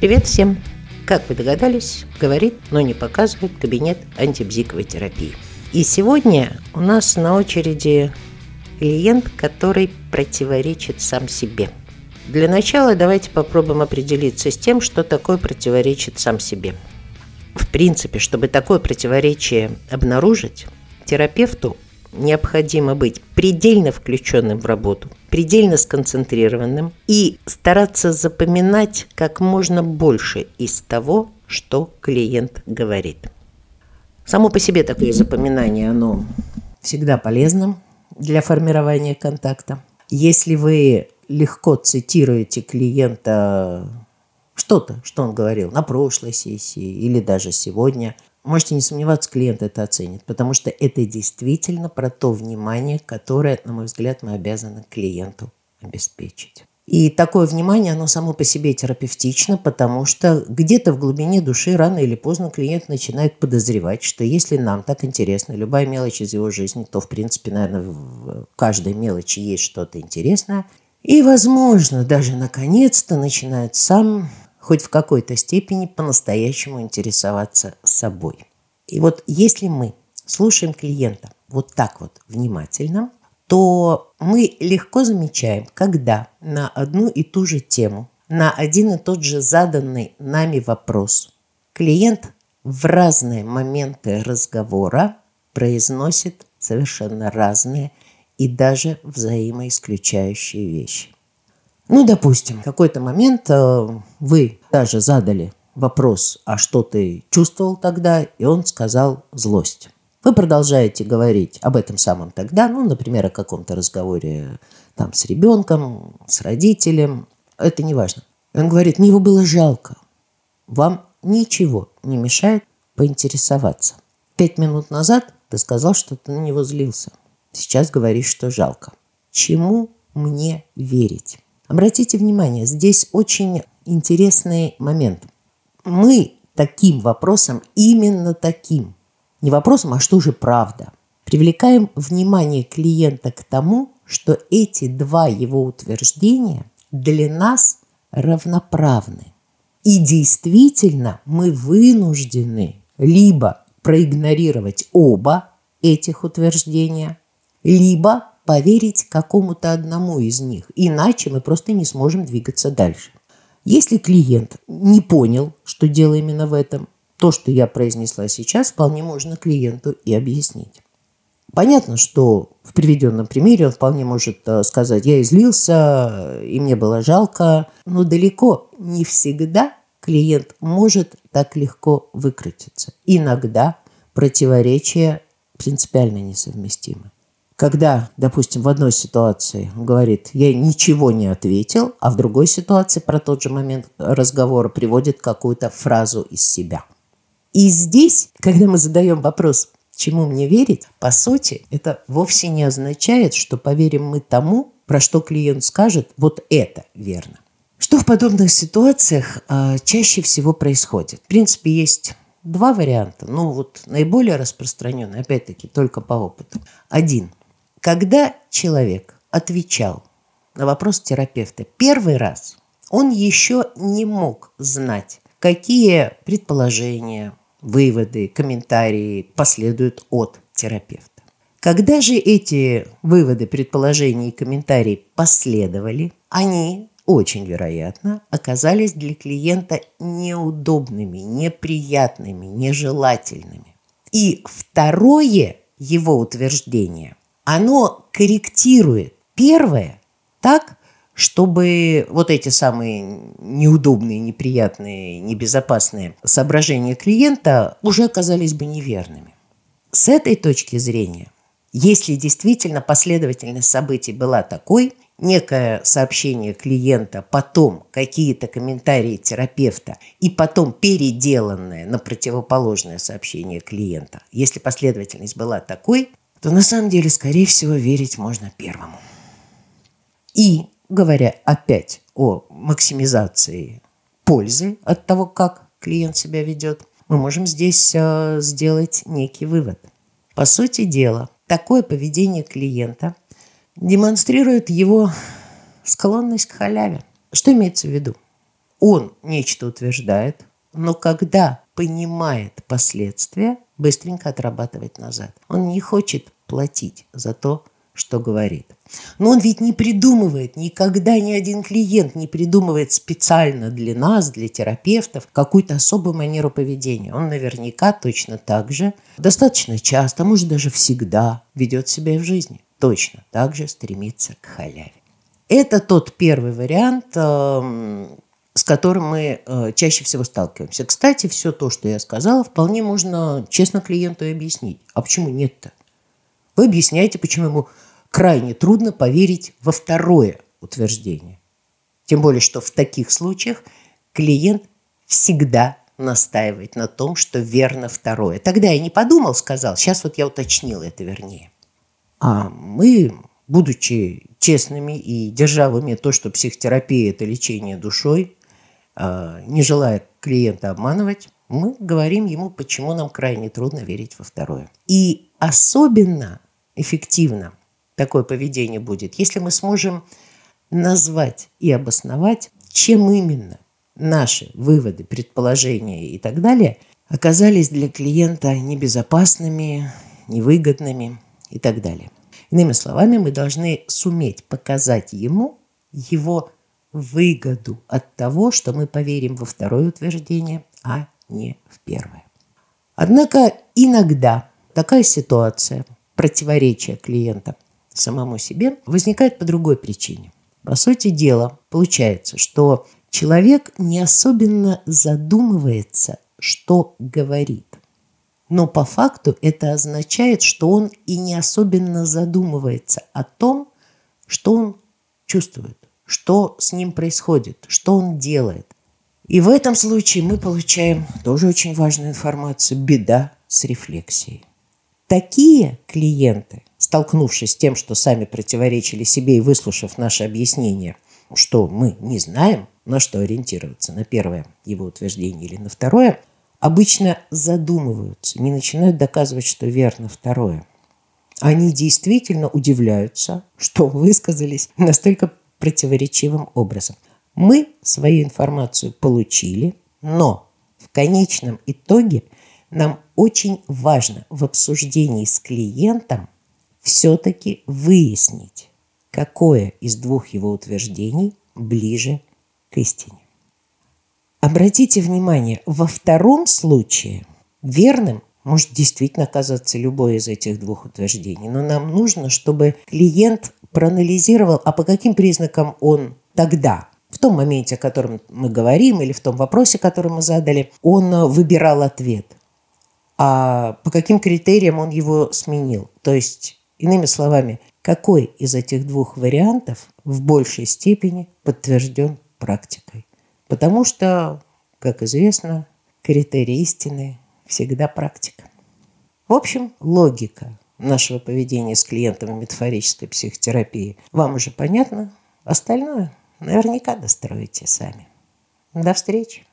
Привет всем! Как вы догадались, говорит, но не показывает кабинет антибзиковой терапии. И сегодня у нас на очереди клиент, который противоречит сам себе. Для начала давайте попробуем определиться с тем, что такое противоречит сам себе. В принципе, чтобы такое противоречие обнаружить, терапевту необходимо быть предельно включенным в работу, предельно сконцентрированным и стараться запоминать как можно больше из того, что клиент говорит. Само по себе такое запоминание, оно всегда полезно для формирования контакта. Если вы легко цитируете клиента что-то, что он говорил на прошлой сессии или даже сегодня – Можете не сомневаться, клиент это оценит, потому что это действительно про то внимание, которое, на мой взгляд, мы обязаны клиенту обеспечить. И такое внимание, оно само по себе терапевтично, потому что где-то в глубине души рано или поздно клиент начинает подозревать, что если нам так интересна любая мелочь из его жизни, то, в принципе, наверное, в каждой мелочи есть что-то интересное. И, возможно, даже наконец-то начинает сам хоть в какой-то степени по-настоящему интересоваться собой. И вот если мы слушаем клиента вот так вот внимательно, то мы легко замечаем, когда на одну и ту же тему, на один и тот же заданный нами вопрос клиент в разные моменты разговора произносит совершенно разные и даже взаимоисключающие вещи. Ну, допустим, в какой-то момент э, вы даже задали вопрос, а что ты чувствовал тогда, и он сказал злость. Вы продолжаете говорить об этом самом тогда, ну, например, о каком-то разговоре там с ребенком, с родителем, это не важно. Он говорит, мне его было жалко. Вам ничего не мешает поинтересоваться. Пять минут назад ты сказал, что ты на него злился. Сейчас говоришь, что жалко. Чему мне верить? Обратите внимание, здесь очень интересный момент. Мы таким вопросом, именно таким, не вопросом, а что же правда, привлекаем внимание клиента к тому, что эти два его утверждения для нас равноправны. И действительно мы вынуждены либо проигнорировать оба этих утверждения, либо поверить какому-то одному из них, иначе мы просто не сможем двигаться дальше. Если клиент не понял, что дело именно в этом, то, что я произнесла сейчас, вполне можно клиенту и объяснить. Понятно, что в приведенном примере он вполне может э, сказать, я излился, и мне было жалко, но далеко не всегда клиент может так легко выкрутиться. Иногда противоречия принципиально несовместимы когда, допустим, в одной ситуации он говорит, я ничего не ответил, а в другой ситуации про тот же момент разговора приводит какую-то фразу из себя. И здесь, когда мы задаем вопрос, чему мне верить, по сути, это вовсе не означает, что поверим мы тому, про что клиент скажет, вот это верно. Что в подобных ситуациях э, чаще всего происходит? В принципе, есть два варианта. Ну, вот наиболее распространенный, опять-таки, только по опыту. Один. Когда человек отвечал на вопрос терапевта первый раз, он еще не мог знать, какие предположения, выводы, комментарии последуют от терапевта. Когда же эти выводы, предположения и комментарии последовали, они очень вероятно оказались для клиента неудобными, неприятными, нежелательными. И второе его утверждение оно корректирует первое так, чтобы вот эти самые неудобные, неприятные, небезопасные соображения клиента уже оказались бы неверными. С этой точки зрения, если действительно последовательность событий была такой, некое сообщение клиента, потом какие-то комментарии терапевта и потом переделанное на противоположное сообщение клиента, если последовательность была такой, то на самом деле, скорее всего, верить можно первому. И, говоря опять о максимизации пользы от того, как клиент себя ведет, мы можем здесь э, сделать некий вывод. По сути дела, такое поведение клиента демонстрирует его склонность к халяве. Что имеется в виду? он нечто утверждает, но когда понимает последствия, быстренько отрабатывает назад. Он не хочет платить за то, что говорит. Но он ведь не придумывает, никогда ни один клиент не придумывает специально для нас, для терапевтов, какую-то особую манеру поведения. Он наверняка точно так же, достаточно часто, может даже всегда ведет себя и в жизни. Точно так же стремится к халяве. Это тот первый вариант, эм, с которым мы э, чаще всего сталкиваемся. Кстати, все то, что я сказала, вполне можно честно клиенту объяснить. А почему нет-то? Вы объясняете, почему ему крайне трудно поверить во второе утверждение. Тем более, что в таких случаях клиент всегда настаивает на том, что верно второе. Тогда я не подумал, сказал, сейчас вот я уточнил это вернее. А мы, будучи честными и держа в уме то, что психотерапия – это лечение душой, не желая клиента обманывать, мы говорим ему, почему нам крайне трудно верить во второе. И особенно эффективно такое поведение будет, если мы сможем назвать и обосновать, чем именно наши выводы, предположения и так далее оказались для клиента небезопасными, невыгодными и так далее. Иными словами, мы должны суметь показать ему его выгоду от того, что мы поверим во второе утверждение, а не в первое. Однако иногда такая ситуация, противоречия клиента – самому себе возникает по другой причине. По сути дела, получается, что человек не особенно задумывается, что говорит. Но по факту это означает, что он и не особенно задумывается о том, что он чувствует, что с ним происходит, что он делает. И в этом случае мы получаем тоже очень важную информацию – беда с рефлексией. Такие клиенты столкнувшись с тем, что сами противоречили себе и выслушав наше объяснение, что мы не знаем, на что ориентироваться, на первое его утверждение или на второе, обычно задумываются, не начинают доказывать, что верно второе. Они действительно удивляются, что высказались настолько противоречивым образом. Мы свою информацию получили, но в конечном итоге нам очень важно в обсуждении с клиентом все-таки выяснить, какое из двух его утверждений ближе к истине. Обратите внимание, во втором случае верным может действительно оказаться любое из этих двух утверждений, но нам нужно, чтобы клиент проанализировал, а по каким признакам он тогда, в том моменте, о котором мы говорим, или в том вопросе, который мы задали, он выбирал ответ. А по каким критериям он его сменил? То есть Иными словами, какой из этих двух вариантов в большей степени подтвержден практикой? Потому что, как известно, критерий истины всегда практика. В общем, логика нашего поведения с клиентами метафорической психотерапии вам уже понятно. Остальное наверняка достроите сами. До встречи.